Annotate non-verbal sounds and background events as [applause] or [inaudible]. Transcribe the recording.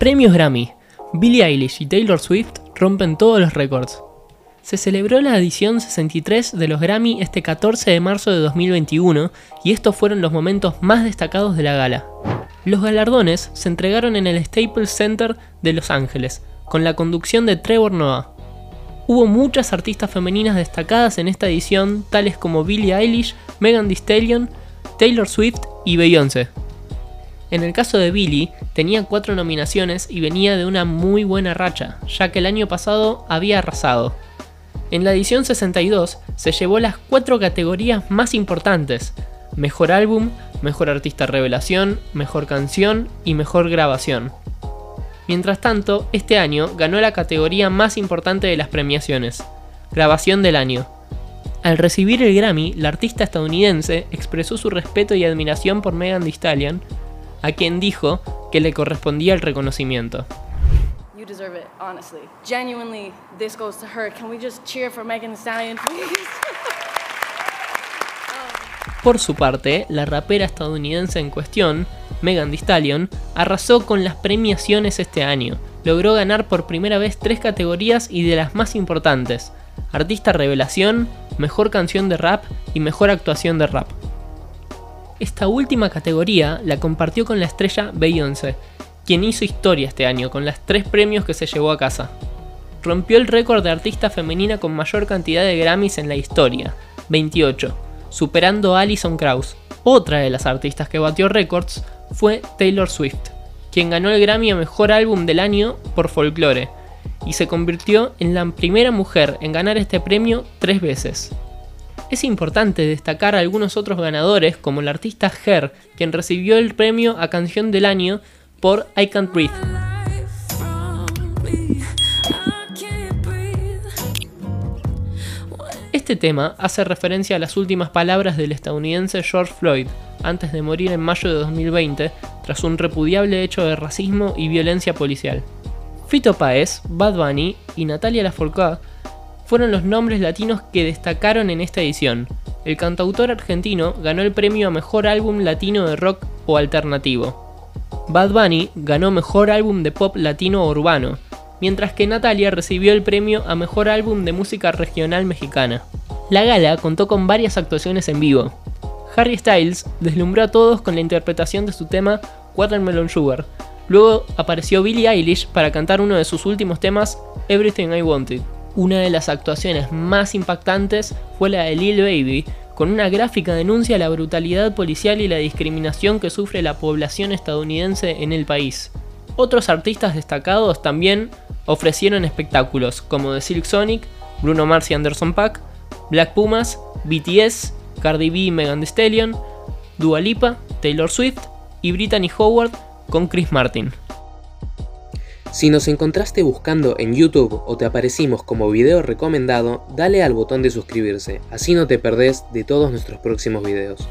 Premios Grammy. Billie Eilish y Taylor Swift rompen todos los récords. Se celebró la edición 63 de los Grammy este 14 de marzo de 2021 y estos fueron los momentos más destacados de la gala. Los galardones se entregaron en el Staples Center de Los Ángeles, con la conducción de Trevor Noah. Hubo muchas artistas femeninas destacadas en esta edición, tales como Billie Eilish, Megan Thee Stallion, Taylor Swift y Beyoncé. En el caso de Billy, tenía cuatro nominaciones y venía de una muy buena racha, ya que el año pasado había arrasado. En la edición 62 se llevó las cuatro categorías más importantes, Mejor Álbum, Mejor Artista Revelación, Mejor Canción y Mejor Grabación. Mientras tanto, este año ganó la categoría más importante de las premiaciones, Grabación del Año. Al recibir el Grammy, la artista estadounidense expresó su respeto y admiración por Megan Thee Stallion, a quien dijo que le correspondía el reconocimiento. You deserve it, honestly. Genuinely, this goes to her. Can we just cheer for Megan Thee Stallion, please? [laughs] Por su parte, la rapera estadounidense en cuestión, Megan Thee Stallion, arrasó con las premiaciones este año. Logró ganar por primera vez tres categorías y de las más importantes: Artista Revelación, Mejor Canción de Rap y Mejor Actuación de Rap. Esta última categoría la compartió con la estrella Beyoncé, quien hizo historia este año con las tres premios que se llevó a casa. Rompió el récord de artista femenina con mayor cantidad de Grammys en la historia, 28, superando a Alison Krauss. Otra de las artistas que batió récords fue Taylor Swift, quien ganó el Grammy a Mejor Álbum del Año por Folklore, y se convirtió en la primera mujer en ganar este premio tres veces. Es importante destacar a algunos otros ganadores, como el artista Her, quien recibió el premio a Canción del Año por I Can't Breathe. Este tema hace referencia a las últimas palabras del estadounidense George Floyd, antes de morir en mayo de 2020, tras un repudiable hecho de racismo y violencia policial. Fito Páez, Bad Bunny y Natalia Lafourcade fueron los nombres latinos que destacaron en esta edición. El cantautor argentino ganó el premio a Mejor Álbum Latino de Rock o Alternativo. Bad Bunny ganó Mejor Álbum de Pop Latino o Urbano, mientras que Natalia recibió el premio a Mejor Álbum de Música Regional Mexicana. La gala contó con varias actuaciones en vivo. Harry Styles deslumbró a todos con la interpretación de su tema Watermelon Sugar. Luego apareció Billie Eilish para cantar uno de sus últimos temas, Everything I Wanted. Una de las actuaciones más impactantes fue la de Lil Baby, con una gráfica denuncia la brutalidad policial y la discriminación que sufre la población estadounidense en el país. Otros artistas destacados también ofrecieron espectáculos como The Silk Sonic, Bruno Mars y Anderson Paak, Black Pumas, BTS, Cardi B y Megan Thee Stallion, Dua Lipa, Taylor Swift y Brittany Howard con Chris Martin. Si nos encontraste buscando en YouTube o te aparecimos como video recomendado, dale al botón de suscribirse, así no te perdés de todos nuestros próximos videos.